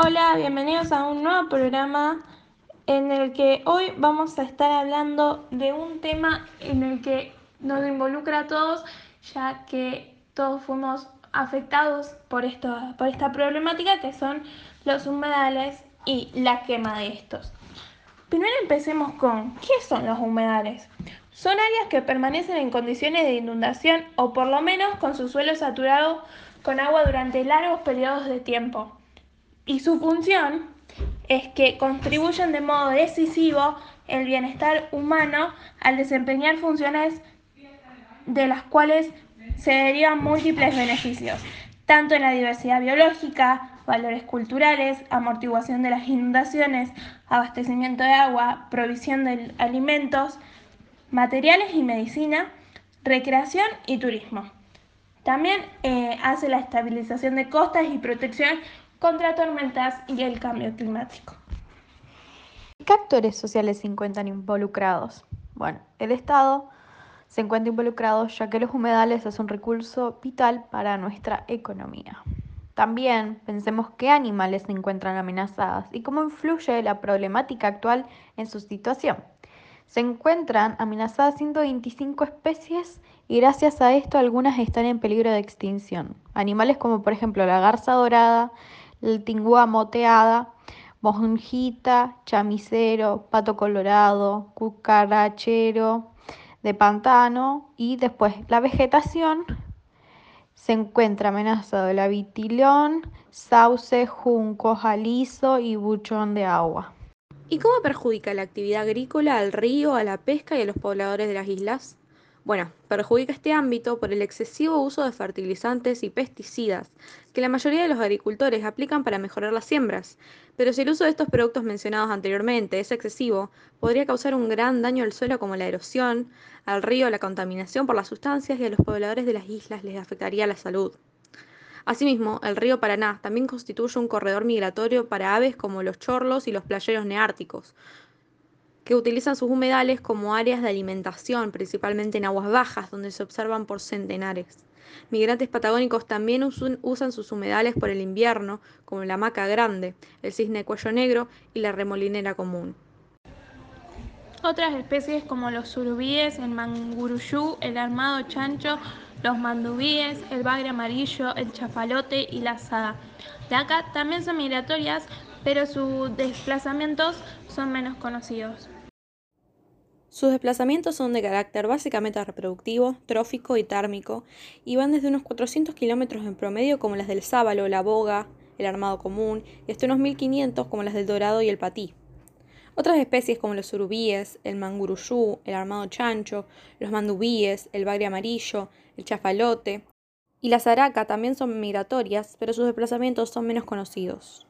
Hola, bienvenidos a un nuevo programa en el que hoy vamos a estar hablando de un tema en el que nos involucra a todos, ya que todos fuimos afectados por, esto, por esta problemática que son los humedales y la quema de estos. Primero empecemos con, ¿qué son los humedales? Son áreas que permanecen en condiciones de inundación o por lo menos con su suelo saturado con agua durante largos periodos de tiempo. Y su función es que contribuyen de modo decisivo el bienestar humano al desempeñar funciones de las cuales se derivan múltiples beneficios, tanto en la diversidad biológica, valores culturales, amortiguación de las inundaciones, abastecimiento de agua, provisión de alimentos, materiales y medicina, recreación y turismo. También eh, hace la estabilización de costas y protección contra tormentas y el cambio climático. ¿Qué actores sociales se encuentran involucrados? Bueno, el Estado se encuentra involucrado ya que los humedales es un recurso vital para nuestra economía. También pensemos qué animales se encuentran amenazadas y cómo influye la problemática actual en su situación. Se encuentran amenazadas 125 especies y gracias a esto algunas están en peligro de extinción. Animales como por ejemplo la garza dorada, el tingúa moteada, monjita, chamisero, pato colorado, cucarachero de pantano y después la vegetación se encuentra amenazado el avitilón, sauce, junco, jalizo y buchón de agua. ¿Y cómo perjudica la actividad agrícola al río, a la pesca y a los pobladores de las islas? Bueno, perjudica este ámbito por el excesivo uso de fertilizantes y pesticidas que la mayoría de los agricultores aplican para mejorar las siembras. Pero si el uso de estos productos mencionados anteriormente es excesivo, podría causar un gran daño al suelo como la erosión, al río la contaminación por las sustancias y a los pobladores de las islas les afectaría la salud. Asimismo, el río Paraná también constituye un corredor migratorio para aves como los chorlos y los playeros neárticos, que utilizan sus humedales como áreas de alimentación, principalmente en aguas bajas, donde se observan por centenares. Migrantes patagónicos también usan sus humedales por el invierno, como la maca grande, el cisne cuello negro y la remolinera común. Otras especies como los surubíes, el manguruyú, el armado chancho, los mandubíes, el bagre amarillo, el chafalote y la asada. De acá también son migratorias, pero sus desplazamientos son menos conocidos. Sus desplazamientos son de carácter básicamente reproductivo, trófico y térmico, y van desde unos 400 kilómetros en promedio como las del sábalo, la boga, el armado común, y hasta unos 1500 como las del dorado y el patí. Otras especies como los surubíes, el manguruyú, el armado chancho, los mandubíes, el bagre amarillo, el chafalote y la zaraca también son migratorias, pero sus desplazamientos son menos conocidos.